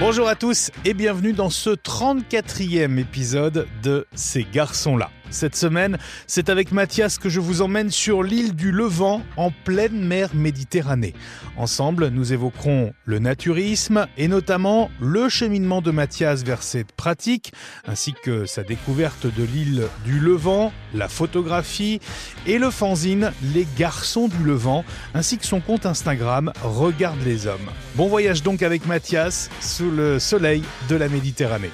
Bonjour à tous et bienvenue dans ce 34e épisode de Ces garçons-là. Cette semaine, c'est avec Mathias que je vous emmène sur l'île du Levant, en pleine mer Méditerranée. Ensemble, nous évoquerons le naturisme et notamment le cheminement de Mathias vers cette pratique, ainsi que sa découverte de l'île du Levant, la photographie et le fanzine Les Garçons du Levant, ainsi que son compte Instagram Regarde les Hommes. Bon voyage donc avec Mathias sous le soleil de la Méditerranée.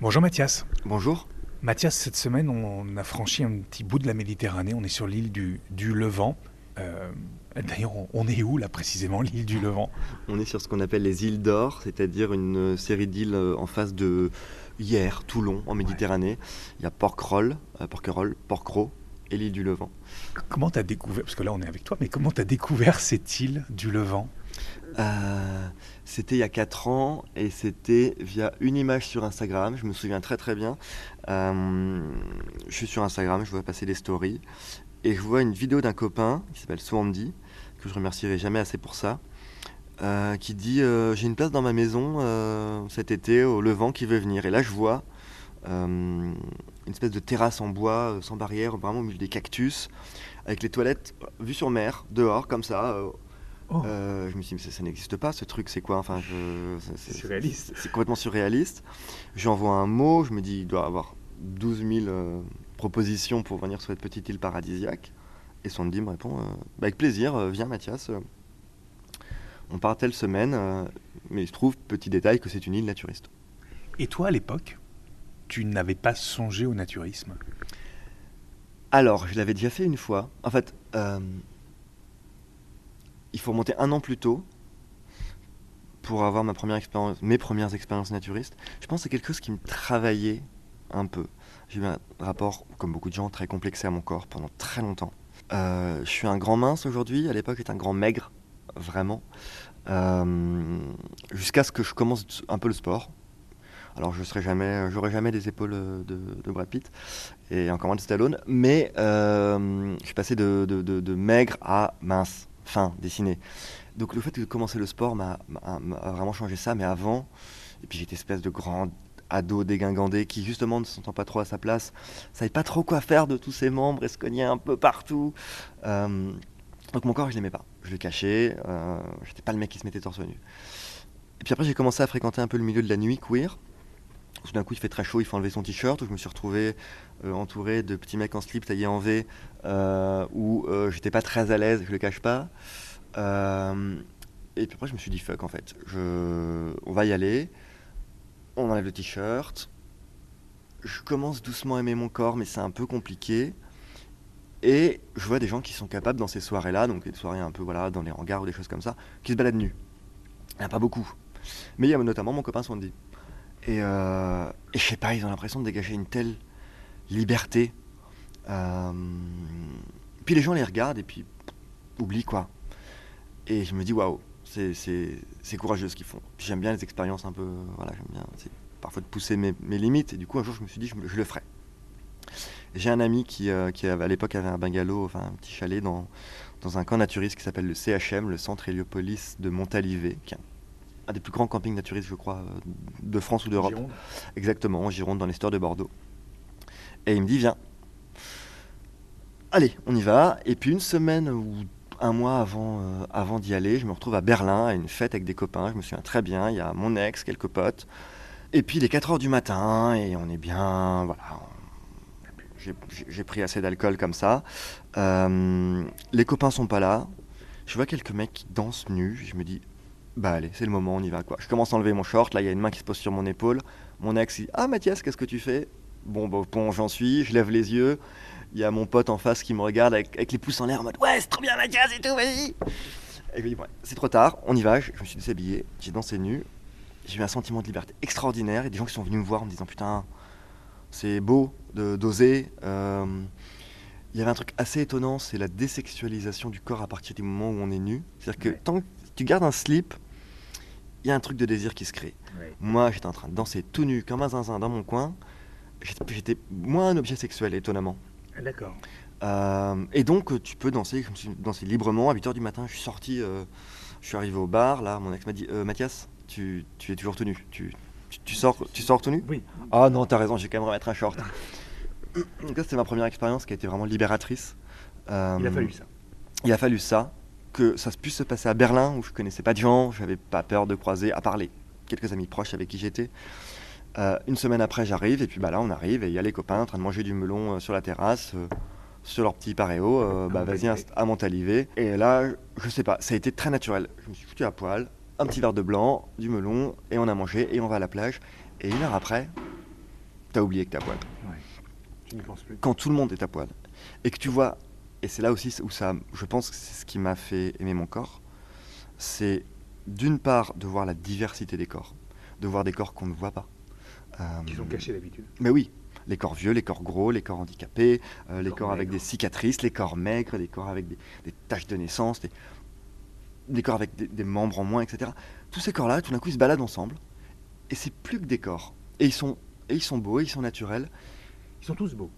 Bonjour Mathias. Bonjour. Mathias, cette semaine, on a franchi un petit bout de la Méditerranée. On est sur l'île du, du, Levant. Euh, D'ailleurs, on est où là précisément, l'île du Levant? On est sur ce qu'on appelle les îles d'Or, c'est-à-dire une série d'îles euh, en face de Hier, Toulon, en Méditerranée. Ouais. Il y a Porquerolles, euh, Porquerolles, Porquerolles et l'île du Levant. Comment tu as découvert, parce que là on est avec toi, mais comment tu as découvert cette île du Levant? Euh, C'était il y a 4 ans et c'était via une image sur Instagram, je me souviens très très bien. Euh, je suis sur Instagram, je vois passer des stories et je vois une vidéo d'un copain qui s'appelle Swandy, que je remercierai jamais assez pour ça, euh, qui dit J'ai une place dans ma maison cet été au Levant qui veut venir. Et là je vois une espèce de terrasse en bois sans barrière, vraiment au milieu des cactus, avec les toilettes vues sur mer, dehors, comme ça. Oh. Euh, je me suis dit, mais ça, ça n'existe pas, ce truc, c'est quoi? Enfin, C'est surréaliste. C'est complètement surréaliste. J'envoie un mot, je me dis, il doit avoir 12 000 euh, propositions pour venir sur cette petite île paradisiaque. Et Sandy me répond, euh, bah, avec plaisir, viens Mathias. on part telle semaine, mais il se trouve, petit détail, que c'est une île naturiste. Et toi, à l'époque, tu n'avais pas songé au naturisme? Alors, je l'avais déjà fait une fois. En fait, il faut remonter un an plus tôt pour avoir mes premières expériences naturistes. Je pense que c'est quelque chose qui me travaillait un peu. J'ai eu un rapport, comme beaucoup de gens, très complexé à mon corps pendant très longtemps. Euh, je suis un grand mince aujourd'hui, à l'époque j'étais un grand maigre, vraiment. Euh, Jusqu'à ce que je commence un peu le sport. Alors je serai jamais, j'aurai jamais des épaules de, de, Brad Pitt et encore moins de Stallone, mais euh, je suis passé de, de maigre à mince fin dessiné. Donc le fait de commencer le sport m'a vraiment changé ça, mais avant, et puis j'étais espèce de grand ado dégingandé qui justement ne se sentant pas trop à sa place, savait pas trop quoi faire de tous ses membres et se cognait un peu partout. Euh, donc mon corps je l'aimais pas, je le cachais, euh, j'étais pas le mec qui se mettait torse nu. Et puis après j'ai commencé à fréquenter un peu le milieu de la nuit queer. Tout d'un coup, il fait très chaud, il faut enlever son t-shirt. Je me suis retrouvé entouré de petits mecs en slip taillés en V, euh, où euh, j'étais pas très à l'aise, je le cache pas. Euh, et puis après, je me suis dit fuck en fait. On va y aller. On enlève le t-shirt. Je commence doucement à aimer mon corps, mais c'est un peu compliqué. Et je vois des gens qui sont capables dans ces soirées-là, donc des soirées un peu voilà, dans les hangars ou des choses comme ça, qui se baladent nus. Il n'y en a pas beaucoup. Mais il y a notamment mon copain Sandy. Euh, et je sais pas, ils ont l'impression de dégager une telle liberté. Euh, puis les gens les regardent et puis oublient quoi. Et je me dis waouh, c'est courageux ce qu'ils font. J'aime bien les expériences un peu, voilà, j'aime bien parfois de pousser mes, mes, limites. Et du coup, un jour, je me suis dit, je, je le ferai. J'ai un ami qui, euh, qui à l'époque avait un bungalow, enfin un petit chalet dans, dans un camp naturiste qui s'appelle le CHM, le Centre Héliopolis de Montalivet, qui est un, des plus grands campings naturistes, je crois, de France ou d'Europe. Exactement, en Gironde, dans l'histoire de Bordeaux. Et il me dit, viens. Allez, on y va. Et puis une semaine ou un mois avant, euh, avant d'y aller, je me retrouve à Berlin à une fête avec des copains. Je me souviens très bien. Il y a mon ex, quelques potes. Et puis il est 4 heures du matin et on est bien. Voilà. J'ai pris assez d'alcool comme ça. Euh, les copains sont pas là. Je vois quelques mecs qui dansent nus. Je me dis, bah allez, c'est le moment, on y va quoi. Je commence à enlever mon short. Là, il y a une main qui se pose sur mon épaule. Mon ex dit, ah Mathias, qu'est-ce que tu fais? Bon, bon, bon j'en suis, je lève les yeux. Il y a mon pote en face qui me regarde avec, avec les pouces en l'air en mode Ouais, c'est trop bien, Mathias et tout, vas-y. Et je lui dis Ouais, c'est trop tard, on y va. Je, je me suis déshabillé, j'ai dansé nu. J'ai eu un sentiment de liberté extraordinaire. Il y a des gens qui sont venus me voir en me disant Putain, c'est beau d'oser. Euh, il y avait un truc assez étonnant c'est la désexualisation du corps à partir du moment où on est nu. C'est-à-dire que ouais. tant que tu gardes un slip, il y a un truc de désir qui se crée. Ouais. Moi, j'étais en train de danser tout nu comme un zinzin dans mon coin j'étais moins un objet sexuel, étonnamment. D'accord. Euh, et donc, tu peux danser, dansé librement. À 8h du matin, je suis sorti, euh, je suis arrivé au bar. Là, mon ex m'a dit euh, Mathias, tu, tu es toujours tenu. Tu, tu, tu sors, tu sors tout nu Oui. Ah non, t'as raison, j'ai quand même remettre un short. Donc ça, c'était ma première expérience qui a été vraiment libératrice. Euh, Il a fallu ça. il a fallu ça, que ça puisse se passer à Berlin, où je connaissais pas de gens, j'avais pas peur de croiser, à part les quelques amis proches avec qui j'étais. Euh, une semaine après, j'arrive, et puis bah là, on arrive, et il y a les copains en train de manger du melon euh, sur la terrasse, euh, sur leur petit paréo, bah Ah, vas-y, ouais. à Montalivet. Et là, je sais pas, ça a été très naturel. Je me suis foutu à poil, un petit verre de blanc, du melon, et on a mangé, et on va à la plage. Et une heure après, t'as oublié que t'es à poil Je n'y pense plus. quand tout le monde est à poil et que tu vois, et c'est là aussi où ça, je pense que c'est ce qui m'a fait aimer mon corps, c'est d'une part de voir la diversité des corps, de voir des corps qu'on ne voit pas. Euh, Qui sont cachés d'habitude. Mais oui, les corps vieux, les corps gros, les corps handicapés, euh, les corps corps avec des cicatrices, les corps maigres, les corps avec des, des taches de naissance, des, des corps avec des, des membres en moins, etc. Tous ces corps-là, tout d'un coup, ils se baladent ensemble, et c'est plus que des corps. Et ils sont, et ils sont beaux, et ils sont naturels, Ils sont tous beaux.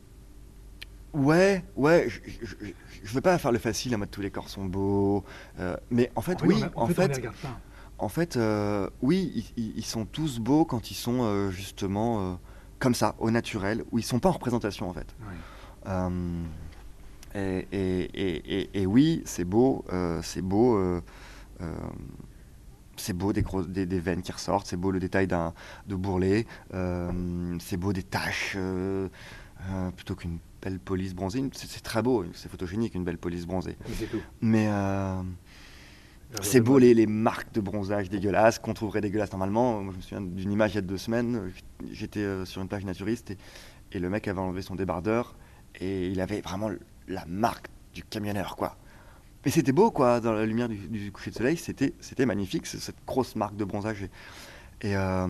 Ouais, ouais, je, je, je- je veux pas faire le facile en mode tous les corps sont beaux, euh, mais en fait, En oui, en on les fait, regarde pas. En fait, euh, oui, ils, sont tous beaux quand ils sont euh, justement euh, comme ça, au naturel, où ils sont pas en représentation en fait. Et, et- et- et- et oui, c'est beau, c'est beau, c'est beau des, grosses, des, des veines qui ressortent, c'est beau le détail d'un de bourrelet, c'est beau des taches plutôt qu'une belle police bronzée. C'est très beau, c'est photogénique une belle police bronzée. Mais tout. Mais c'est voix beau les, les marques de bronzage dégueulasses qu'on trouverait dégueulasses normalement. Moi, je me souviens d'une image il y a deux semaines. J'étais euh, sur une plage naturiste et, et le mec avait enlevé son débardeur et il avait vraiment la marque du camionneur, quoi. Mais c'était beau, quoi, dans la lumière du, du coucher de soleil, c'était c'était magnifique, c'est cette grosse marque de bronzage. Et, et, euh,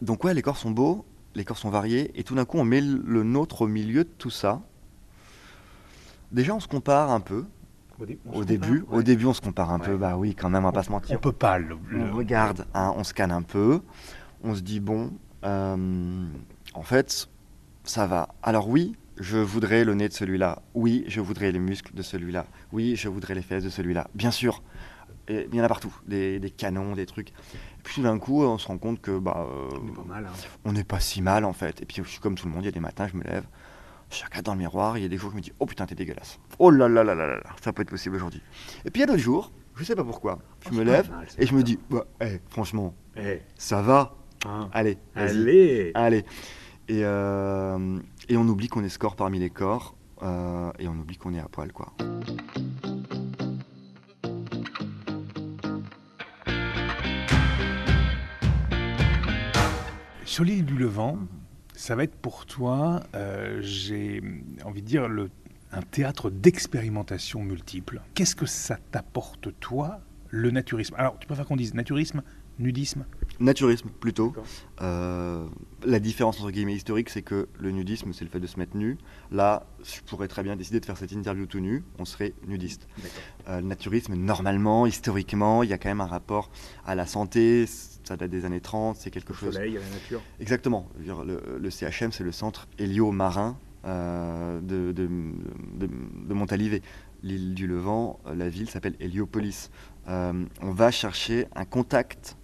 donc ouais, les corps sont beaux, les corps sont variés, et tout d'un coup on met le nôtre au milieu de tout ça. Déjà on se compare un peu, Au, dé- on au se début, compare, au début, on se compare un Ouais. peu. Bah oui, quand même, on va pas se On mentir. peut pas le. le- On regarde, hein, on scanne un peu. On se dit bon, euh, en fait, ça va. Alors oui, je voudrais le nez de celui-là. Oui, je voudrais les muscles de celui-là. Oui, je voudrais les fesses de celui-là. Bien sûr. Et il y en a partout, des, des canons, des trucs. Et puis d'un coup, on se rend compte que bah, euh, On est pas mal. hein. on n'est pas si mal en fait. Et puis je suis comme tout le monde, il y a des matins, je me lève, je regarde dans le miroir, il y a des jours, je me dis, oh putain, t'es dégueulasse. Oh là là là là là là, ça peut être possible aujourd'hui. Et puis il y a d'autres jours, je sais pas pourquoi, je Oh, me lève mal, et je me dis, bah, eh, franchement, Eh, ça va, hein. allez, Allez allez. Et, euh, et on oublie qu'on est score parmi les corps, euh, et on oublie qu'on est à poil, quoi. Sur l'île du Levant, ça va être pour toi, euh, j'ai envie de dire, le, un théâtre d'expérimentation multiple. Qu'est-ce que ça t'apporte, toi, le naturisme? Alors, tu préfères qu'on dise naturisme, nudisme? Naturisme, plutôt. Euh, la différence entre guillemets historique, c'est que le nudisme, c'est le fait de se mettre nu. Là, je pourrais très bien décider de faire cette interview tout nu, on serait nudiste. Euh, le naturisme, normalement, historiquement, il y a quand même un rapport à la santé. Ça date des années 30, c'est quelque Au chose. soleil, à la nature. Exactement. Le, le CHM, c'est le centre hélio-marin euh, de, de, de, de Montalivet. L'île du Levant, euh, la ville s'appelle Héliopolis. Euh, on va chercher un contact.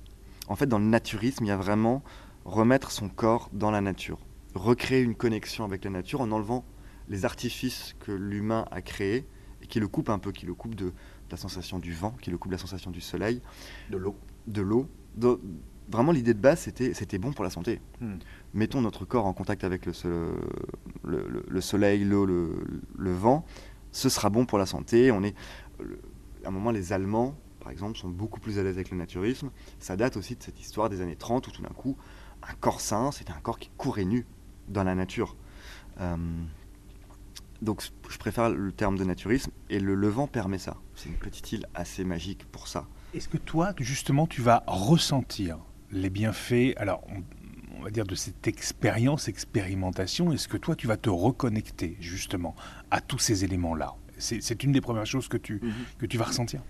En fait, dans le naturisme, il y a vraiment remettre son corps dans la nature, recréer une connexion avec la nature en enlevant les artifices que l'humain a créés et qui le coupent un peu, qui le coupent de, de la sensation du vent, qui le coupent de la sensation du soleil, De l'eau. de l'eau. De- Vraiment, l'idée de base, c'était c'était bon pour la santé Hmm. mettons notre corps en contact avec le, le- le- le soleil, l'eau, le, vent, ce sera bon pour la santé. On est, à un moment, les Allemands, par exemple, sont beaucoup plus à l'aise avec le naturisme. Ça date aussi de cette histoire des années 30 où tout d'un coup, un corps sain, c'était un corps qui courait nu dans la nature. Euh, donc je préfère le terme de naturisme et le Levant permet ça. C'est une petite île assez magique pour ça. Est-ce que toi, justement, tu vas ressentir les bienfaits, alors on, on va dire de cette expérience, expérimentation, est-ce que toi, tu vas te reconnecter justement à tous ces éléments-là? C'est une des premières choses que tu, que tu vas ressentir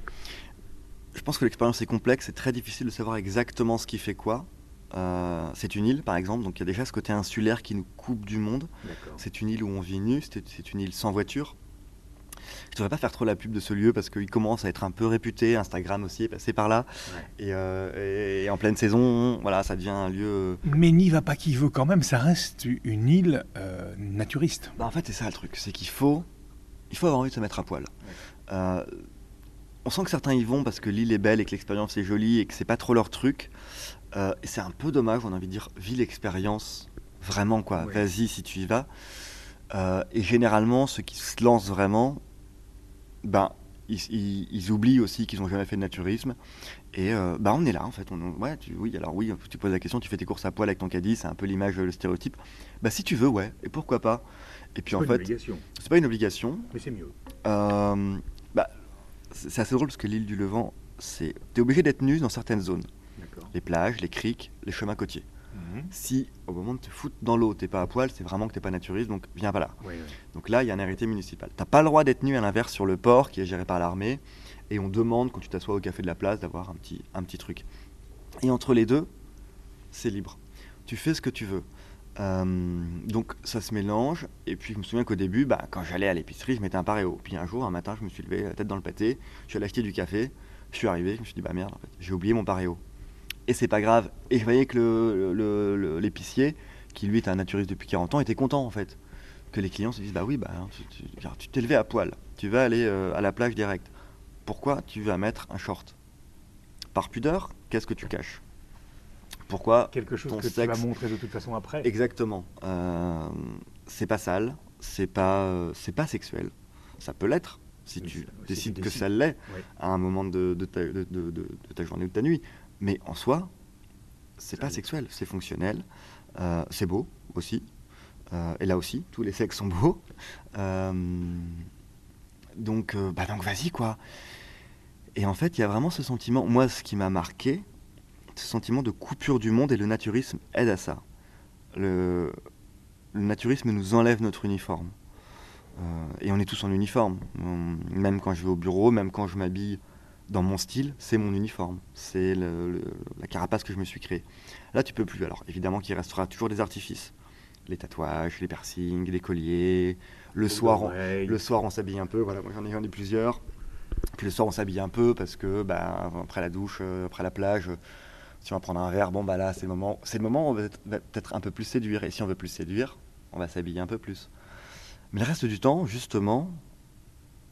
Je pense que l'expérience est complexe, c'est très difficile de savoir exactement ce qui fait quoi. Euh, c'est une île, par exemple, donc il y a déjà ce côté insulaire qui nous coupe du monde. C'est une île où on vit nu, c'est une île sans voiture. Je devrais pas faire trop la pub de ce lieu parce qu'il commence à être un peu réputé. Instagram aussi est passé par là. Et, euh, et en pleine saison, voilà, ça devient un lieu. euh, Mais n'y va pas qui veut quand même, ça reste une île euh, naturiste. Bah, en fait, c'est ça le truc, c'est qu'il faut, il faut avoir envie de se mettre à poil. Euh, on sent que certains y vont parce que l'île est belle et que l'expérience est jolie et que c'est pas trop leur truc. Euh, et c'est un peu dommage, on a envie de dire, vis l'expérience vraiment quoi. Ouais. Vas-y si tu y vas. Euh, et généralement, ceux qui se lancent vraiment, ben ils, ils- ils oublient aussi qu'ils n'ont jamais fait de naturisme. Et euh, bah on est là en fait. On, ouais, tu, oui, alors oui, tu poses la question, tu fais tes courses à poil avec ton caddie, c'est un peu l'image, le stéréotype. Bah si tu veux, ouais. Et pourquoi pas Et puis en fait, c'est pas une obligation. mais c'est mieux. Euh, bah, c'est assez drôle parce que l'île du Levant, c'est, t'es obligé d'être nu dans certaines zones, les plages, les criques, les chemins côtiers. Si au moment de te foutre dans l'eau, t'es pas à poil, c'est vraiment que t'es pas naturiste, donc viens pas là. Donc là, il y a un arrêté municipal. T'as pas le droit d'être nu à l'inverse sur le port qui est géré par l'armée, et on demande quand tu t'assois au café de la place d'avoir un petit, un petit truc. Et entre les deux, c'est libre. Tu fais ce que tu veux. Euh, donc ça se mélange. Et puis je me souviens qu'au début, bah, quand j'allais à l'épicerie, je mettais un paréo. Puis un jour, un matin, je me suis levé, la tête dans le pâté, je suis allé acheter du café, je suis arrivé, je me suis dit, bah merde, en fait, j'ai oublié mon paréo. Et c'est pas grave. Et je voyais que l'épicier, qui lui est un naturiste depuis 40 ans, était content en fait. Que les clients se disent, bah oui, bah, tu- tu tu t'es levé à poil, tu vas aller euh, à la plage direct. Pourquoi tu vas mettre un short? Par pudeur, qu'est-ce que tu caches? Pourquoi Quelque chose Ton que tu sexe. vas montrer de toute façon après. Exactement. Euh, c'est pas sale, c'est pas, euh, c'est pas sexuel. Ça peut l'être si tu tu décides que ça l'est Ouais. à un moment de, de ta, de- de- de- de ta journée ou de ta nuit. Mais en soi, c'est pas sexuel, c'est fonctionnel, euh, c'est beau aussi. Euh, et là aussi, tous les sexes sont beaux. Euh, donc, bah donc vas-y quoi. Et en fait, il y a vraiment ce sentiment. Moi, ce qui m'a marqué, ce sentiment de coupure du monde et le naturisme aide à ça. Le, le naturisme nous enlève notre uniforme. Et on est tous en uniforme. On- même quand je vais au bureau, même quand je m'habille dans mon style, c'est mon uniforme. C'est la carapace que je me suis créée. Là, tu peux plus. Alors, évidemment qu'il restera toujours des artifices. Les tatouages, les piercings, les colliers. Le soir, on, le soir, on s'habille un peu. Voilà, moi j'en ai, ai plusieurs. Puis le soir, on s'habille un peu parce que, bah, après la douche, euh, après la plage, euh, si on va prendre un verre, bon, bah là, c'est le moment, c'est le moment où on va peut-être- va peut-être un peu plus séduire. Et si on veut plus séduire, on va s'habiller un peu plus. Mais le reste du temps, justement,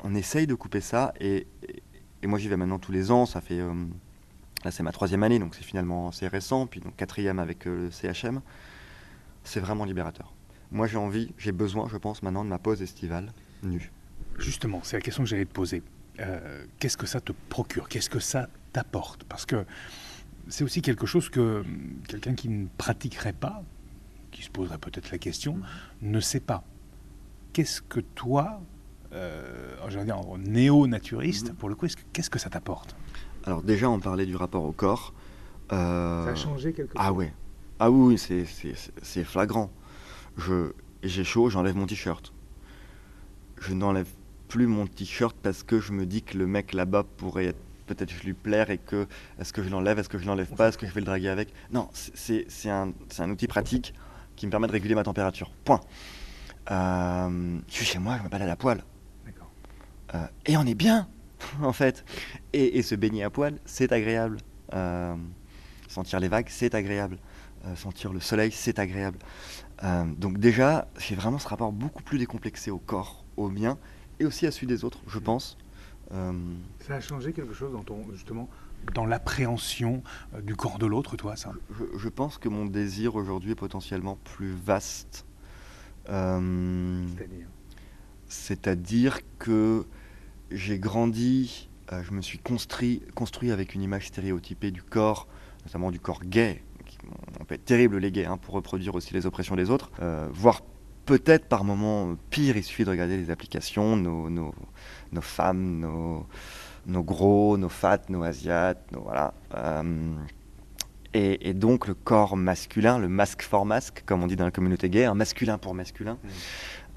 on essaye de couper ça. Et, et- et moi, j'y vais maintenant tous les ans. Ça fait, euh, là, c'est ma troisième année, donc c'est finalement assez récent. Puis donc quatrième avec euh, le CHM. C'est vraiment libérateur. Moi, j'ai envie, j'ai besoin, je pense, maintenant de ma pause estivale nue. Justement, c'est la question que j'allais te poser. Euh, Qu'est-ce que ça te procure? Qu'est-ce que ça t'apporte? Parce que c'est aussi quelque chose que hum, quelqu'un qui ne pratiquerait pas, qui se poserait peut-être la question, ne sait pas. Qu'est-ce que toi, je veux dire, néo-naturiste, pour le coup, est-ce que- qu'est-ce que ça t'apporte? Alors déjà, on parlait du rapport au corps. Euh, Ça a changé quelque chose? Ah ouais. Ah oui, c'est- c'est c'est- c'est flagrant. Je J'ai chaud, j'enlève mon t-shirt. Je n'enlève plus mon t-shirt parce que je me dis que le mec là-bas pourrait être peut-être lui plaire et que est-ce que je l'enlève, est-ce que je l'enlève pas, est-ce que je vais le draguer avec? Non, c'est- un, c'est un outil pratique qui me permet de réguler ma température. Point. Euh, je suis chez moi, je me balade à poil. D'accord. Euh, et on est bien, en fait. Et, et se baigner à poil, c'est agréable. Euh, sentir les vagues, c'est agréable. Euh, sentir le soleil, c'est agréable. Donc déjà, j'ai vraiment ce rapport beaucoup plus décomplexé au corps, au mien, et aussi à celui des autres, je pense. Ça a changé quelque chose dans ton, justement, dans l'appréhension du corps de l'autre, toi, ça? Je, je pense que mon désir aujourd'hui est potentiellement plus vaste. Euh, C'est-à-dire que j'ai grandi, euh, je me suis construit, construit avec une image stéréotypée du corps, notamment du corps gay. On peut être terrible les gays hein, pour reproduire aussi les oppressions des autres, euh, voire peut-être par moments euh, pire, il suffit de regarder les applications, nos, femmes, nos, gros, nos fats, nos asiates, nos, voilà. Et, donc le corps masculin, le masque for masque, comme on dit dans la communauté gay, un masculin pour masculin.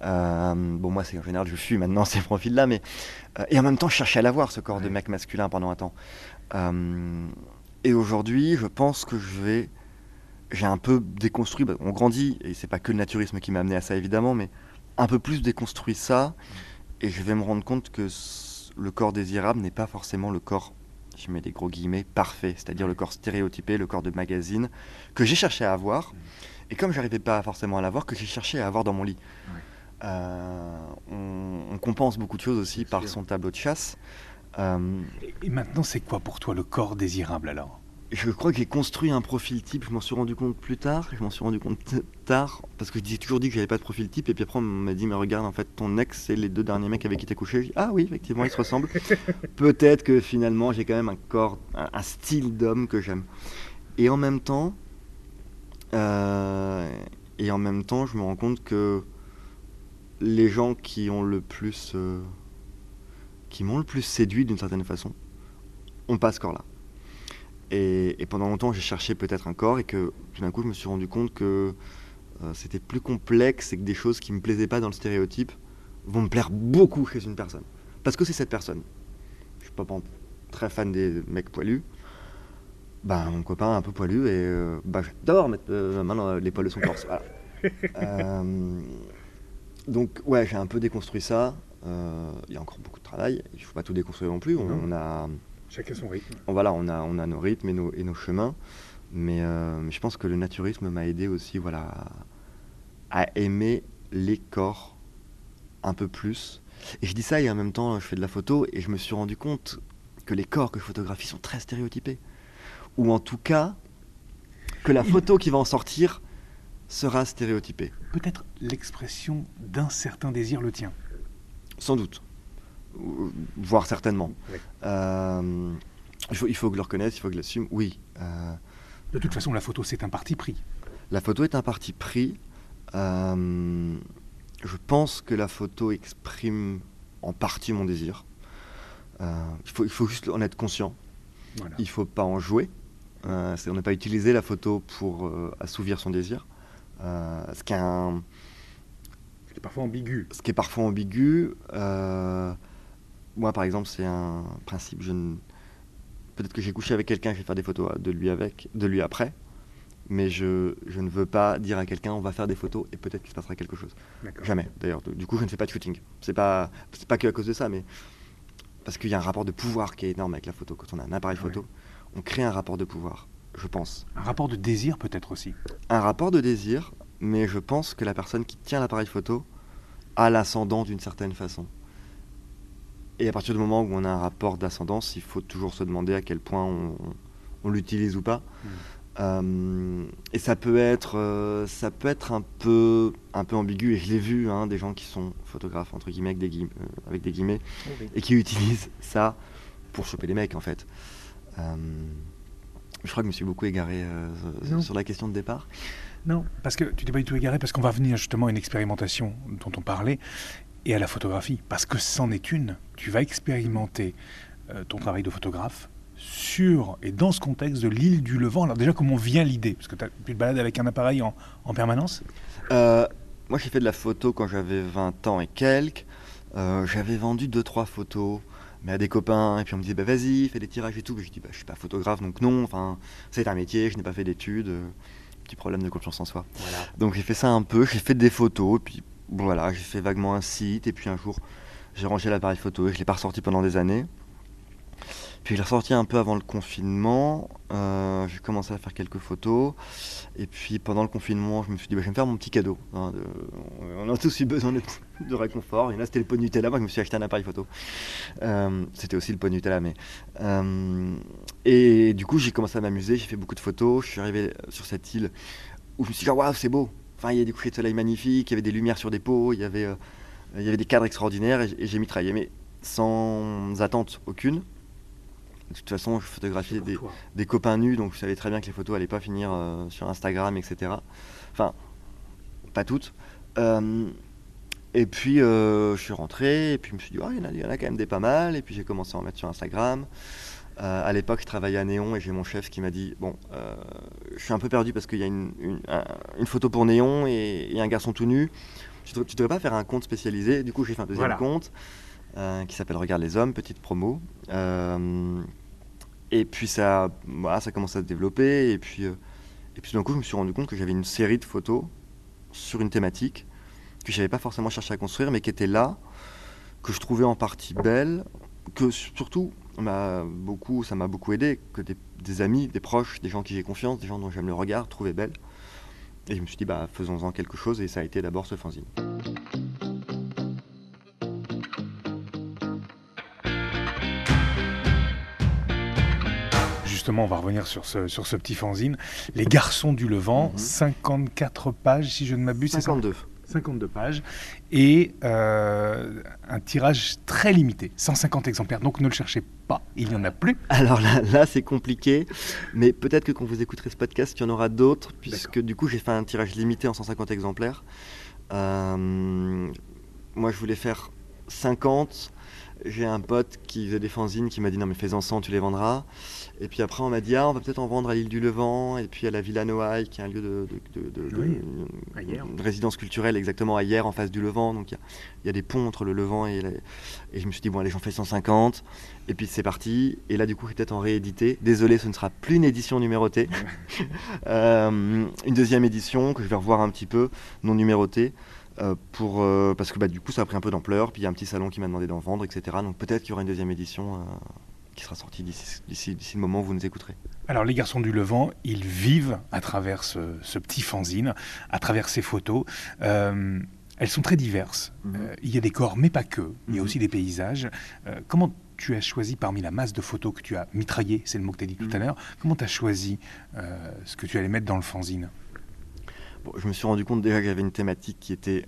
Euh, bon, moi, c'est en général, je fuis maintenant ces profils-là, mais. euh, et en même temps, je cherchais à l'avoir, ce corps de Ouais. mec masculin, pendant un temps. Euh, et aujourd'hui, je pense que je vais. J'ai un peu déconstruit. bah, on grandit, et c'est pas que le naturisme qui m'a amené à ça, évidemment, mais un peu plus déconstruit ça. et je vais me rendre compte que le corps désirable n'est pas forcément le corps, je mets des gros guillemets, parfait, c'est-à-dire le corps stéréotypé, le corps de magazine, que j'ai cherché à avoir, et comme j'arrivais pas forcément à l'avoir, que j'ai cherché à avoir dans mon lit. Euh, on, compense beaucoup de choses aussi par son tableau de chasse. Euh, et maintenant, c'est quoi pour toi le corps désirable alors? Je crois que j'ai construit un profil type, je m'en suis rendu compte plus tard, je m'en suis rendu compte tard, parce que j'ai toujours dit que j'avais pas de profil type, et puis après on m'a dit, mais regarde, en fait, ton ex, c'est les deux derniers mecs avec qui t'es couché. Dit, ah oui, effectivement, ils se ressemblent. Peut-être que finalement, j'ai quand même un corps, un, style d'homme que j'aime. Et en même temps, euh, et en même temps, je me rends compte que les gens qui ont le plus, euh, qui m'ont le plus séduit d'une certaine façon, ont pas ce corps-là. Et, pendant longtemps, j'ai cherché peut-être un corps et que tout d'un coup, je me suis rendu compte que euh, c'était plus complexe et que des choses qui me plaisaient pas dans le stéréotype vont me plaire beaucoup chez une personne. Parce que c'est cette personne. Je suis pas très fan des mecs poilus. Bah, mon copain un peu poilu et euh, bah, j'adore mettre euh, main dans les poils de son corps. donc, ouais, j'ai un peu déconstruit ça. Il y a encore beaucoup de travail. Il faut pas tout déconstruire non plus. on a Chacun son rythme. Voilà, on a, on a nos rythmes et nos, et nos chemins. Mais, euh, mais, je pense que le naturisme m'a aidé aussi voilà, à aimer les corps un peu plus. Et je dis ça et en même temps je fais de la photo et je me suis rendu compte que les corps que je photographie sont très stéréotypés. Ou en tout cas, que la photo qui va en sortir sera stéréotypée. Peut-être l'expression d'un certain désir le tien. Sans doute voire certainement. Euh, il, faut, que je le reconnaisse, il faut que je l'assume, oui. Euh, de toute façon, la photo, c'est un parti pris. La photo est un parti pris. Euh, je pense que la photo exprime en partie mon désir. il, faut, il faut juste en être conscient. Il ne faut pas en jouer. on n'a pas utilisé la photo pour assouvir son désir. Ce qui est un... Ce qui est parfois ambigu. Ce qui est parfois ambigu moi, par exemple, c'est un principe. Je ne... Peut-être que j'ai couché avec quelqu'un, je vais faire des photos de lui avec, de lui après, mais je, je ne veux pas dire à quelqu'un on va faire des photos et peut-être qu'il se passera quelque chose. Jamais. D'ailleurs, du coup, je ne fais pas de shooting. C'est pas, c'est pas que à cause de ça, mais parce qu'il y a un rapport de pouvoir qui est énorme avec la photo. Quand on a un appareil photo, on crée un rapport de pouvoir, je pense. Un rapport de désir peut-être aussi. Un rapport de désir, mais je pense que la personne qui tient l'appareil photo a l'ascendant d'une certaine façon. Et à partir du moment où on a un rapport d'ascendance, il faut toujours se demander à quel point on, l'utilise ou pas. Hmm. Euh, et ça peut être, euh, ça peut être un peu, un peu ambigu. Et je l'ai vu, hein, des gens qui sont photographes entre guillemets avec des, guillemets, euh, avec des guillemets et qui utilisent ça pour choper les mecs en fait. Je crois que je me suis beaucoup égaré sur la question de départ. Non, parce que tu t'es pas du tout égaré parce qu'on va venir justement à une expérimentation dont on parlait et à la photographie, parce que c'en est une. Tu vas expérimenter euh, ton travail de photographe sur et dans ce contexte de l'île du Levant. Alors déjà, comment vient l'idée? Parce que tu te balades avec un appareil en, permanence? Euh, Moi, j'ai fait de la photo quand j'avais 20 ans et quelques. Euh, j'avais vendu 2-3 photos mais à des copains, et puis on me disait, bah vas-y, fais des tirages et tout. je dis, bah je suis pas photographe, donc non, enfin, c'est un métier, je n'ai pas fait d'études, petit problème de confiance en soi. Donc j'ai fait ça un peu, j'ai fait des photos, et puis voilà, j'ai fait vaguement un site et puis un jour j'ai rangé l'appareil photo et je l'ai pas ressorti pendant des années. Puis l'ai ressorti un peu avant le confinement. Euh, j'ai commencé à faire quelques photos. Et puis pendant le confinement, je me suis dit, bah, je vais me faire mon petit cadeau. Hein, on a tous eu besoin de, réconfort. Et là, c'était le pot de Nutella. Moi, je me suis acheté un appareil photo. Euh, c'était aussi le pot de Nutella. Mais, euh, et du coup, j'ai commencé à m'amuser. J'ai fait beaucoup de photos. Je suis arrivé sur cette île où je me suis dit, waouh, c'est beau. Enfin, il y a des couchers de soleil magnifiques, il y avait des lumières sur des pots, il y avait, il y avait des cadres extraordinaires et, j'ai mitraillé, mais sans attente aucune. De toute façon, je photographiais des, copains nus, donc je savais très bien que les photos n'allaient pas finir euh, sur Instagram, etc. Enfin, pas toutes. Euh, et puis, je suis rentré, et puis je me suis dit, oh, il, y il y en a quand même des pas mal, et puis j'ai commencé à en mettre sur Instagram. Euh, à l'époque, je travaillais à Néon et j'ai mon chef qui m'a dit Bon, euh, je suis un peu perdu parce qu'il y a une, photo pour Néon et, un garçon tout nu. Tu ne devrais pas faire un compte spécialisé. Du coup, j'ai fait un deuxième compte euh, qui s'appelle Regarde les hommes, petite promo. Et puis ça, voilà, ça commence à se développer. Et puis, et puis d'un coup, je me suis rendu compte que j'avais une série de photos sur une thématique que je n'avais pas forcément cherché à construire, mais qui était là que je trouvais en partie belles, que surtout m'a beaucoup, ça m'a beaucoup aidé, que des, des, amis, des proches, des gens qui j'ai confiance, des gens dont j'aime le regard, trouvaient belles. Et je me suis dit, bah, faisons-en quelque chose, et ça a été d'abord ce fanzine. Justement, on va revenir sur ce, sur ce petit fanzine. Les Garçons du Levant, 54 pages, si je ne m'abuse, c'est ça 52. 52 pages et euh, un tirage très limité, 150 exemplaires. Donc ne le cherchez pas, il n'y en a plus. Alors là, là c'est compliqué, mais peut-être que quand vous écouterez ce podcast, il y en aura d'autres, puisque du coup j'ai fait un tirage limité en 150 exemplaires. Euh, moi je voulais faire 50. J'ai un pote qui faisait des fanzines qui m'a dit non mais fais-en 100, tu les vendras. Et puis après, on m'a dit, ah, on va peut-être en vendre à l'île du Levant, et puis à la Villa Noailles, qui est un lieu de, de, de, Oui, de résidence culturelle, exactement à hier, en face du Levant. Donc il y, y, a des ponts entre le Levant et. La... Et je me suis dit, bon, allez, j'en fais 150. Et puis c'est parti. Et là, du coup, peut-être en réédité. Désolé, ce ne sera plus une édition numérotée. euh, une deuxième édition que je vais revoir un petit peu, non numérotée. Euh, pour, euh, parce que bah, du coup ça a pris un peu d'ampleur, puis il y a un petit salon qui m'a demandé d'en vendre, etc. Donc peut-être qu'il y aura une deuxième édition qui sera sorti d'ici le moment où vous nous écouterez. Alors les garçons du Levant, ils vivent à travers ce, ce petit fanzine, à travers ces photos. Euh, elles sont très diverses. -hmm. euh, il y a des corps, mais pas que. Il y a -hmm. aussi des paysages. Euh, comment tu as choisi parmi la masse de photos que tu as mitraillées, c'est le mot que tu as dit tout Mhm. à l'heure, comment tu as choisi ce que tu allais mettre dans le fanzine? Bon, je me suis rendu compte déjà que j'avais une thématique qui était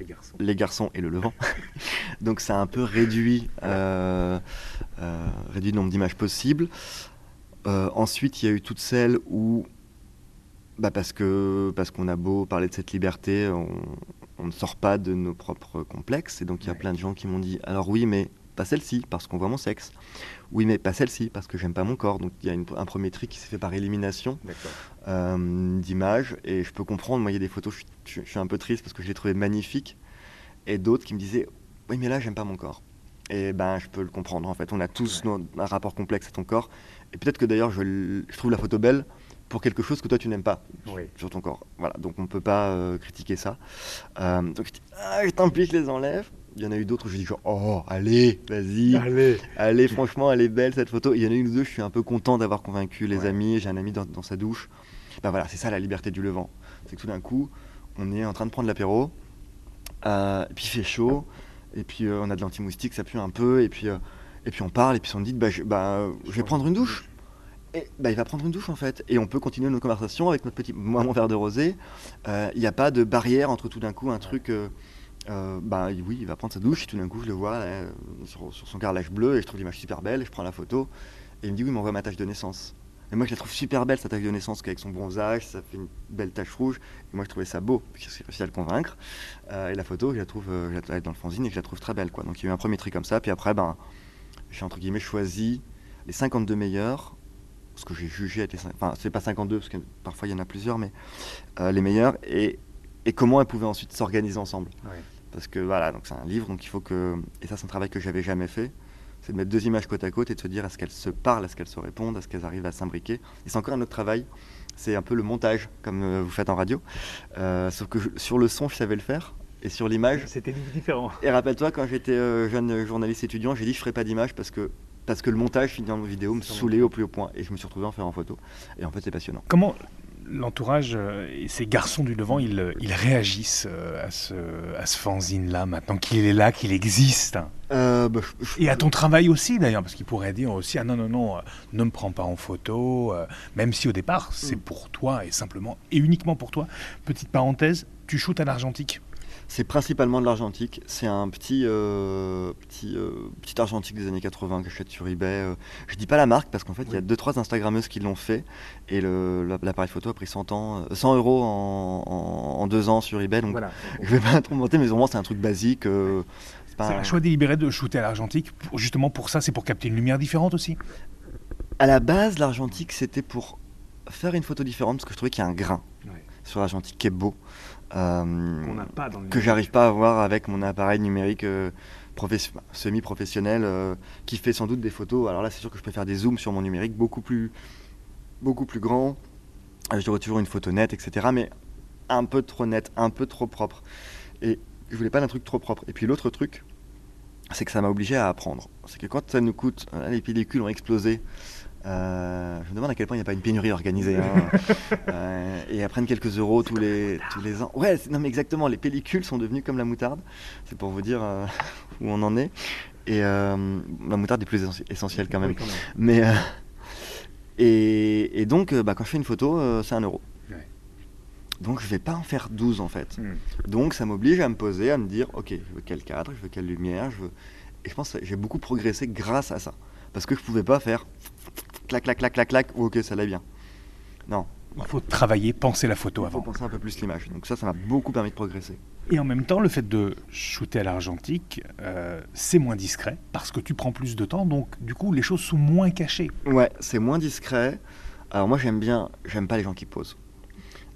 Les garçons. les garçons et le Levant. Donc ça a un peu réduit, euh, euh, réduit le nombre d'images possibles. Euh, ensuite, il y a eu toutes celles où, bah parce que parce qu'on a beau parler de cette liberté, on, on, ne sort pas de nos propres complexes. Et donc il y a Ouais. plein de gens qui m'ont dit, alors oui, mais pas celle-ci parce qu'on voit mon sexe. Oui, mais pas celle-ci parce que j'aime pas mon corps. Donc il y a une- un premier tri qui s'est fait par élimination euh, d'images et je peux comprendre. Moi, il y a des photos, je, je- je suis un peu triste parce que je les trouvais magnifiques et d'autres qui me disaient Oui, mais là, j'aime pas mon corps. Et ben, je peux le comprendre en fait. On a tous Ouais. un rapport complexe à ton corps et peut-être que d'ailleurs, je, je trouve la photo belle pour quelque chose que toi tu n'aimes pas Oui. sur ton corps. Voilà, donc on peut pas euh, critiquer ça. Euh, donc je dis Ah, tant pis, je les enlève. Il y en a eu d'autres où je dis genre, Oh, allez, vas-y. Allez. Allez, franchement, elle est belle cette photo. Il y en a une ou deux, je suis un peu content d'avoir convaincu les Ouais. amis. J'ai un ami dans, dans sa douche. Ben voilà, c'est ça la liberté du Levant. C'est que tout d'un coup, on est en train de prendre l'apéro, euh, et puis il fait chaud, et puis euh, on a de l'anti-moustique, ça pue un peu, et puis, euh, et puis on parle, et puis on dit bah, je, bah, je vais prendre une douche. Et bah, il va prendre une douche en fait. Et on peut continuer notre conversation avec notre petit, moi mon verre de rosé. Il n'y a pas de barrière entre tout d'un coup un truc. Euh, bah oui, il va prendre sa douche et tout d'un coup je le vois sur, son carrelage bleu et je trouve l'image super belle je prends la photo et il me dit oui voit ma tache de naissance. Et moi je la trouve super belle sa tache de naissance qu'avec son bronzage ça fait une belle tache rouge et moi je trouvais ça beau puis j'ai réussi à le convaincre Euh, et la photo je la trouve euh, je la- dans le fanzine et je la trouve très belle. Donc il y a eu un premier tri comme ça puis après ben j'ai entre guillemets choisi les 52 meilleurs ce que j'ai jugé être les cin- enfin c'est pas 52 parce que parfois il y en a plusieurs mais euh, les meilleurs et et comment elles pouvaient ensuite s'organiser ensemble. Ouais. Parce que voilà, donc c'est un livre, donc il faut que. Et ça, c'est un travail que j'avais jamais fait. C'est de mettre deux images côte à côte et de se dire est-ce qu'elles se parlent, est-ce qu'elles se répondent, est-ce qu'elles arrivent à s'imbriquer. Et c'est encore un autre travail. C'est un peu le montage, comme euh, vous faites en radio. Euh, sauf que je- sur le son, je savais le faire. Et sur l'image. C'était différent. Et rappelle-toi, quand j'étais euh, jeune journaliste étudiant, j'ai dit je ferai pas d'image parce que. Parce que le montage fini en vidéo me saoulait au plus haut point. Et je me suis retrouvé à en faire en photo. Et en fait, c'est passionnant. Comment l'entourage euh, et ces garçons du Levant, ils, euh, ils réagissent euh, à ce, à ce fanzine-là, maintenant qu'il est là, qu'il existe Euh, bah, je- je- Et à ton travail aussi, d'ailleurs, parce qu'ils pourraient dire aussi, ah non, non, non, euh, ne me prends pas en photo, euh, même si au départ, c'est Mm. pour toi et simplement et uniquement pour toi. Petite parenthèse, tu shootes à l'argentique. C'est principalement de l'argentique. C'est un petit, euh, petit, euh, petit argentique des années 80 que j'achète sur eBay. Euh, Je dis pas la marque parce qu'en fait, il y a Oui. deux trois Instagrammeuses qui l'ont fait et l'appareil photo a pris 100, ans, euh, 100 euros en, en- en deux ans sur eBay. Donc Voilà. je vais pas trop monter, mais vraiment, c'est un truc basique. euh, c'est pas un- choix délibéré de shooter à l'argentique, justement pour ça, c'est pour capter une lumière différente aussi. À la base, l'argentique, c'était pour faire une photo différente parce que je trouvais qu'il y a un grain sur l'argentique qui est beau. Euh, que j'arrive pas à voir avec mon appareil numérique euh, semi-professionnel euh, qui fait sans doute des photos. Alors là, c'est sûr que je peux faire des zooms sur mon numérique beaucoup plus, beaucoup plus grand. Euh, J'aurai toujours une photo nette, etc. Mais un peu trop nette, un peu trop propre. Et je voulais pas d'un truc trop propre. Et puis l'autre truc, c'est que ça m'a obligé à apprendre. C'est que quand ça nous coûte, les pellicules ont explosé. Euh, je me demande à quel point il n'y a pas une pénurie organisée. hein. Euh, et elles prennent quelques euros tous les, tous les ans. Ouais, non mais exactement, les pellicules sont devenues comme la moutarde. C'est pour vous dire euh, où on en est. Et la moutarde est plus essen- essentielle quand même. Oui, quand même. Mais et, et donc, bah, quand je fais une photo, c'est un euro. Ouais. Donc, je vais pas en faire 12 en fait. Hmm. Donc, ça m'oblige à me poser, à me dire, ok, je veux quel cadre, je veux quelle lumière, je veux. Et je pense que j'ai beaucoup progressé grâce à ça, parce que je pouvais pas faire clac, clac, clac, clac, clac. ou ok, ça allait bien. Non, Il faut travailler, penser la photo il faut avant. penser un peu plus l'image. Donc ça, ça m'a beaucoup permis de progresser. Et en même temps, le fait de shooter à l'argentique, euh, c'est moins discret parce que tu prends plus de temps, donc du coup, les choses sont moins cachées. Ouais, c'est moins discret. Alors moi, j'aime bien, j'aime pas les gens qui posent.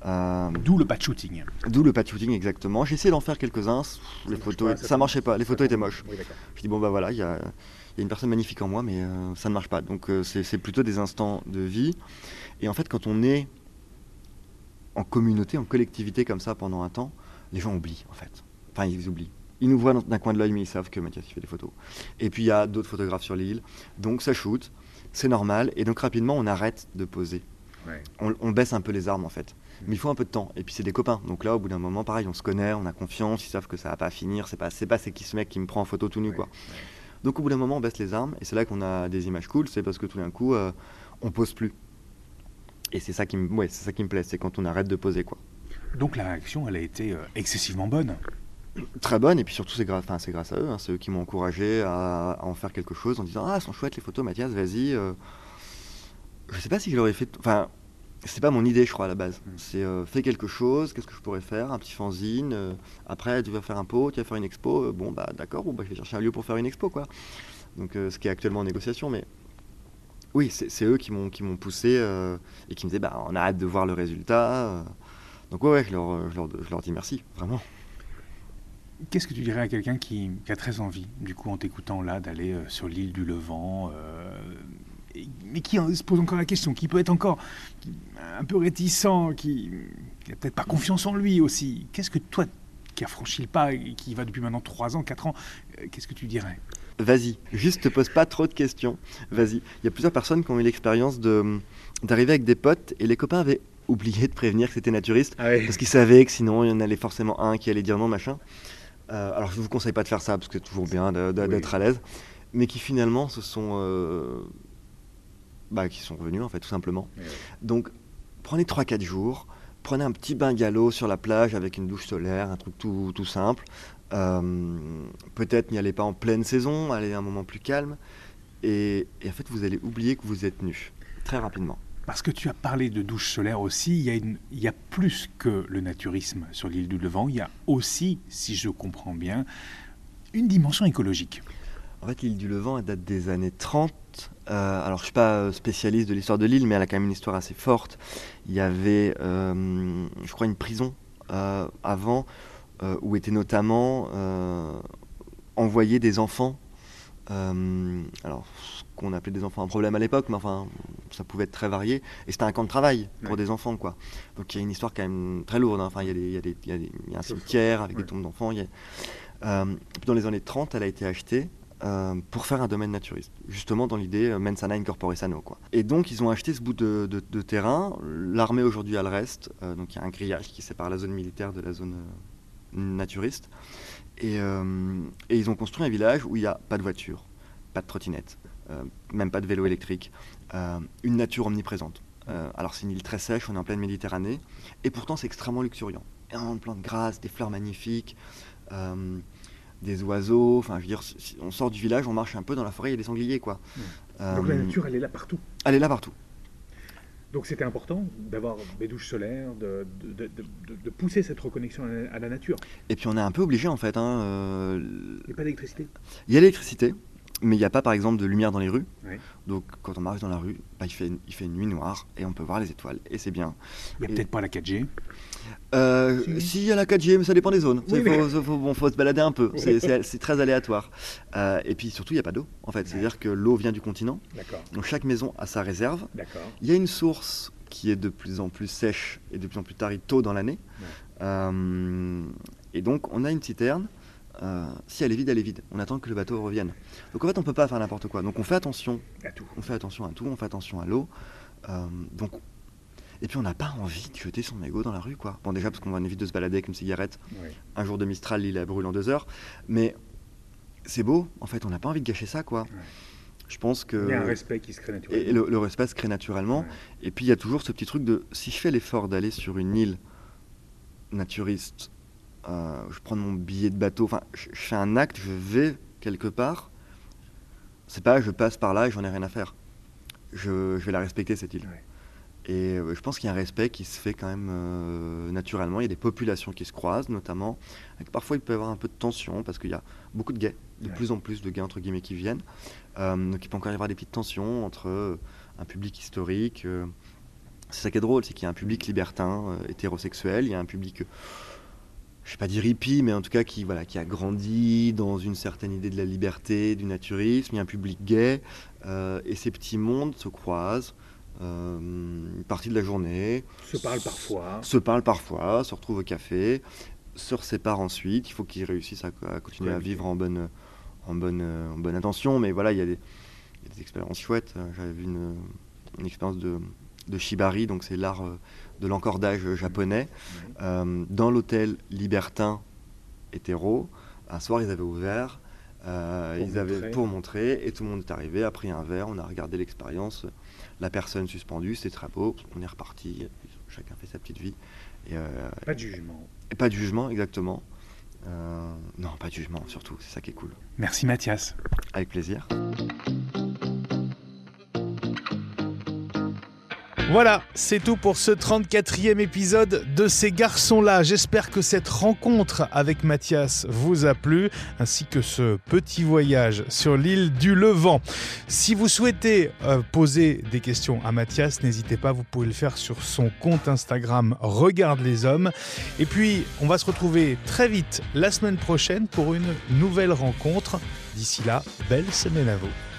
Euh, D'où le de shooting. D'où le patch shooting exactement. J'ai essayé d'en faire quelques-uns. Les marche photos, pas, ça, ça marchait pas. Les photos étaient moches. Oui. Je dis bon bah voilà, il y a, y a une personne magnifique en moi, mais euh, ça ne marche pas. Donc euh, c'est plutôt des instants de vie. Et en fait, quand on est en communauté, en collectivité comme ça pendant un temps, les gens oublient en fait. Enfin, ils oublient. Ils nous voient d'un coin de l'œil, mais ils savent que Mathias il fait des photos. Et puis il y a d'autres photographes sur l'île, donc ça shoot, c'est normal. Et donc rapidement, on arrête de poser. Ouais. On, on baisse un peu les armes en fait. Mais il faut un peu de temps. Et puis c'est des copains. Donc là, au bout d'un moment, pareil, on se connaît, on a confiance, ils savent que ça va pas finir. C'est pas, c'est pas c'est qui ce mec qui me prend en photo tout nu quoi. Donc au bout d'un moment, on baisse les armes et c'est là qu'on a des images cool. C'est parce que tout d'un coup, euh, on pose plus. Et c'est ça qui me, ouais, c'est ça qui me plaît, c'est quand on arrête de poser quoi. Donc la réaction, elle a été euh, excessivement bonne. Très bonne et puis surtout c'est grâce, enfin, c'est grâce à eux, hein, c'est eux qui m'ont encouragé à, à en faire quelque chose en disant ah elles sont chouettes les photos Mathias, vas-y. euh. Je sais pas si je l'aurais fait, enfin c'est pas mon idée je crois à la base. C'est euh, fais quelque chose, qu'est-ce que je pourrais faire, un petit fanzine. euh, après tu vas faire un pot, tu vas faire une expo, euh, bon bah d'accord, bon, bah, je vais chercher un lieu pour faire une expo quoi. Donc euh, ce qui est actuellement en négociation, mais oui c'est eux qui m'ont poussé et qui me disaient bah on a hâte de voir le résultat. Donc ouais, je, leur, je, leur, dis merci vraiment. Qu'est-ce que tu dirais à quelqu'un qui, a très envie, du coup, en t'écoutant là, d'aller sur l'île du Levant, mais qui euh, se pose encore la question, qui peut être encore un peu réticent, qui n'a peut-être pas confiance en lui aussi. Qu'est-ce que toi, qui as franchi le pas et qui va depuis maintenant 3 ans, 4 ans, euh, qu'est-ce que tu dirais? Vas-y, juste te pose pas trop de questions. Vas-y. Il y a plusieurs personnes qui ont eu l'expérience de d'arriver avec des potes et les copains avaient oublié de prévenir que c'était naturiste parce qu'ils savaient que sinon il y en allait forcément un qui allait dire non machin. Euh, alors je vous conseille pas de faire ça parce que c'est toujours bien Oui. d'être à l'aise, mais qui finalement se sont euh, bah, qui sont revenus en fait tout simplement. Donc prenez 3-4 jours, prenez un petit bungalow sur la plage avec une douche solaire, un truc tout, tout simple. Euh, Peut-être n'y allez pas en pleine saison, allez à un moment plus calme. Et, et en fait, vous allez oublier que vous êtes nu très rapidement. Parce que tu as parlé de douche solaire aussi, il y, a une- il y a plus que le naturisme sur l'île du Levant, il y a aussi, si je comprends bien, une dimension écologique. En fait, l'île du Levant, elle date des années 30. Euh, alors, je ne suis pas euh, spécialiste de l'histoire de l'île, mais elle a quand même une histoire assez forte. Il y avait, euh, je crois, une prison euh, avant où étaient notamment envoyés des enfants. alors, ce qu'on appelait des enfants un problème à l'époque, mais enfin, ça pouvait être très varié. Et c'était un camp de travail pour Ouais. des enfants, quoi. Donc, il y a une histoire quand même très lourde. hein. Enfin, il y, a des- il y a des- il y a des- il y a un cimetière avec Ouais. des tombes d'enfants. a- puis dans les années 30, elle a été achetée euh, pour faire un domaine naturiste, justement dans l'idée euh, mens sana in corpore sano. Quoi. Et donc ils ont acheté ce bout de, terrain, l'armée aujourd'hui a le reste, euh, donc il y a un grillage qui sépare la zone militaire de la zone euh, naturiste, et, et ils ont construit un village où il n'y a pas de voiture, pas de trottinette, même pas de vélo électrique, une nature omniprésente. Alors c'est une île très sèche, on est en pleine Méditerranée, et pourtant c'est extrêmement luxuriant. Énormément de plantes grasses, des fleurs magnifiques, des oiseaux, enfin je veux dire, si- on sort du village, on marche un peu dans la forêt, il y a des sangliers quoi. Euh, elle est là partout. Elle est là partout. Donc c'était important d'avoir des douches solaires, de, de- de- de- de pousser cette reconnexion à la, à la nature. Et puis on est un peu obligé en fait. hein, euh, Il n'y a pas d'électricité? Il y a l'électricité, mais il n'y a pas par exemple de lumière dans les rues. Donc quand on marche dans la rue, bah, il, fait, il fait une nuit noire et on peut voir les étoiles et c'est bien. Il n'y a Et- peut-être pas la 4G. Euh, Si. si, il y a la 4G, mais ça dépend des zones. Oui, Il mais- faut, faut- bon, faut se balader un peu. C'est- très aléatoire. Euh, et puis surtout, il n'y a pas d'eau en fait. C'est-à-dire que l'eau vient du continent. Donc chaque maison a sa réserve. Il y a une source qui est de plus en plus sèche et de plus en plus taride tôt dans l'année. Euh, et donc on a une citerne euh, si elle est vide, elle est vide. On attend que le bateau revienne. Donc en fait, on peut pas faire n'importe quoi. Donc on fait attention. À tout. On fait attention à tout. On fait attention à l'eau. Euh, donc et puis on n'a pas envie de jeter son mégot dans la rue, quoi. Bon déjà parce qu'on évite de se balader avec une cigarette. Oui. Un jour de Mistral, l'île elle brûle en deux heures. Mais c'est beau. En fait, on n'a pas envie de gâcher ça, quoi. Je pense que Il y a un respect qui se crée naturellement. et le, le respect se crée naturellement. Ouais. Et puis il y a toujours ce petit truc de si je fais l'effort d'aller sur une île naturiste, euh, je prends mon billet de bateau, enfin je, je fais un acte, je vais quelque part. C'est pas je passe par là et j'en ai rien à faire. Je, je vais la respecter cette île. Ouais. Et euh, je pense qu'il y a un respect qui se fait quand même euh, naturellement. Il y a des populations qui se croisent, notamment. Et parfois, il peut y avoir un peu de tension parce qu'il y a beaucoup de gays, de Ouais. plus en plus de gays entre guillemets qui viennent. Euh, donc il peut encore y avoir des petites tensions entre un public historique. c'est ça qui est drôle, c'est qu'il y a un public libertin, hétérosexuel. Il y a un public, euh, je vais pas dire hippie, mais en tout cas qui, voilà, qui a grandi dans une certaine idée de la liberté, du naturisme. Il y a un public gay. euh, et ces petits mondes se croisent. euh, une partie de la journée, Se parle parfois. se parlent parfois, se retrouvent au café, se séparent ensuite. Il faut qu'ils réussissent à, à continuer à vivre en bonne, en bonne, euh, en bonne intention. Mais voilà, il y, a des- il y a des expériences chouettes. Euh, J'avais vu une, une expérience de, de shibari, donc c'est l'art euh, de l'encordage japonais, euh, dans l'hôtel libertin hétéro. Un soir, ils avaient ouvert. euh, ils avaient montrer. pour montrer et tout le monde est arrivé, a pris un verre, on a regardé l'expérience, la personne suspendue, c'était très beau, on est reparti, chacun fait sa petite vie. Et, euh, Pas de jugement. et pas de jugement, exactement. Euh, non, pas de jugement, surtout, c'est ça qui est cool. Merci Mathias. Avec plaisir. Voilà, c'est tout pour ce 34e épisode de Ces garçons-là. J'espère que cette rencontre avec Mathias vous a plu, ainsi que ce petit voyage sur l'île du Levant. Si vous souhaitez euh, poser des questions à Mathias, n'hésitez pas, vous pouvez le faire sur son compte Instagram Regarde les hommes. Et puis, on va se retrouver très vite la semaine prochaine pour une nouvelle rencontre. D'ici là, belle semaine à vous.